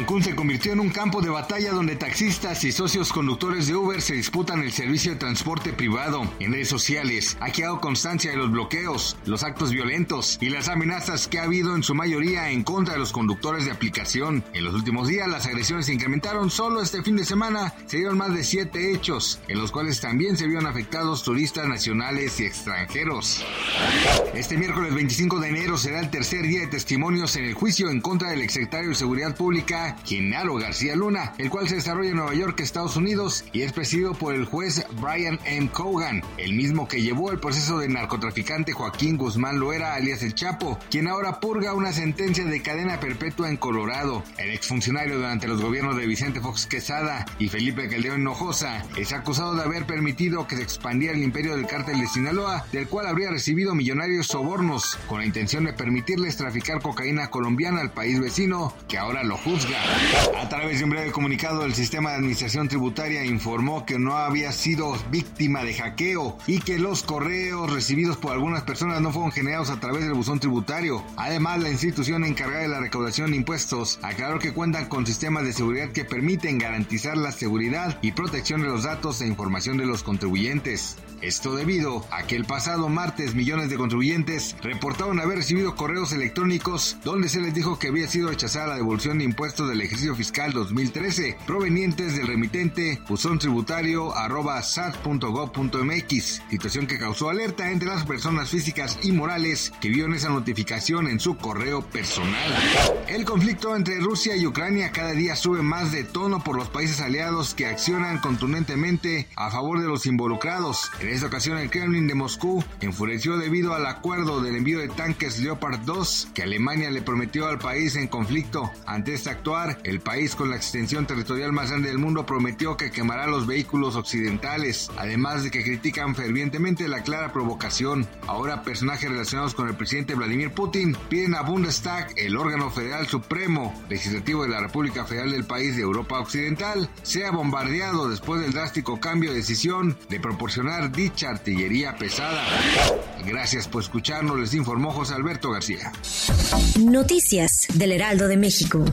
Cancún se convirtió en un campo de batalla donde taxistas y socios conductores de Uber se disputan el servicio de transporte privado. En redes sociales ha quedado constancia de los bloqueos, los actos violentos y las amenazas que ha habido en su mayoría en contra de los conductores de aplicación. En los últimos días las agresiones se incrementaron. Solo este fin de semana se dieron más de siete hechos, en los cuales también se vieron afectados turistas nacionales y extranjeros. Este miércoles 25 de enero será el tercer día de testimonios en el juicio en contra del exsecretario de Seguridad Pública Genaro García Luna, el cual se desarrolla en Nueva York, Estados Unidos, y es presidido por el juez Brian M. Cogan, el mismo que llevó el proceso del narcotraficante Joaquín Guzmán Loera, alias El Chapo, quien ahora purga una sentencia de cadena perpetua en Colorado. El exfuncionario durante los gobiernos de Vicente Fox Quesada y Felipe Caldeón Hinojosa es acusado de haber permitido que se expandiera el imperio del cártel de Sinaloa, del cual habría recibido millonarios sobornos, con la intención de permitirles traficar cocaína colombiana al país vecino, que ahora lo juzga. A través de un breve comunicado, el sistema de administración tributaria informó que no había sido víctima de hackeo y que los correos recibidos por algunas personas no fueron generados a través del buzón tributario. Además, la institución encargada de la recaudación de impuestos aclaró que cuentan con sistemas de seguridad que permiten garantizar la seguridad y protección de los datos e información de los contribuyentes. Esto debido a que el pasado martes millones de contribuyentes reportaron haber recibido correos electrónicos donde se les dijo que había sido rechazada la devolución de impuestos del ejercicio fiscal 2013 provenientes del remitente buzón tributario arroba sat.gov.mx, situación que causó alerta entre las personas físicas y morales que vieron esa notificación en su correo personal. El conflicto entre Rusia y Ucrania cada día sube más de tono por los países aliados que accionan contundentemente a favor de los involucrados. En esta ocasión el Kremlin de Moscú enfureció debido al acuerdo del envío de tanques Leopard 2 que Alemania le prometió al país en conflicto. Ante este el país con la extensión territorial más grande del mundo prometió que quemará los vehículos occidentales, además de que critican fervientemente la clara provocación. Ahora personajes relacionados con el presidente Vladimir Putin piden a Bundestag, el órgano federal supremo legislativo de la República Federal del país de Europa Occidental, sea bombardeado después del drástico cambio de decisión de proporcionar dicha artillería pesada. Gracias por escucharnos, les informó José Alberto García. Noticias del Heraldo de México.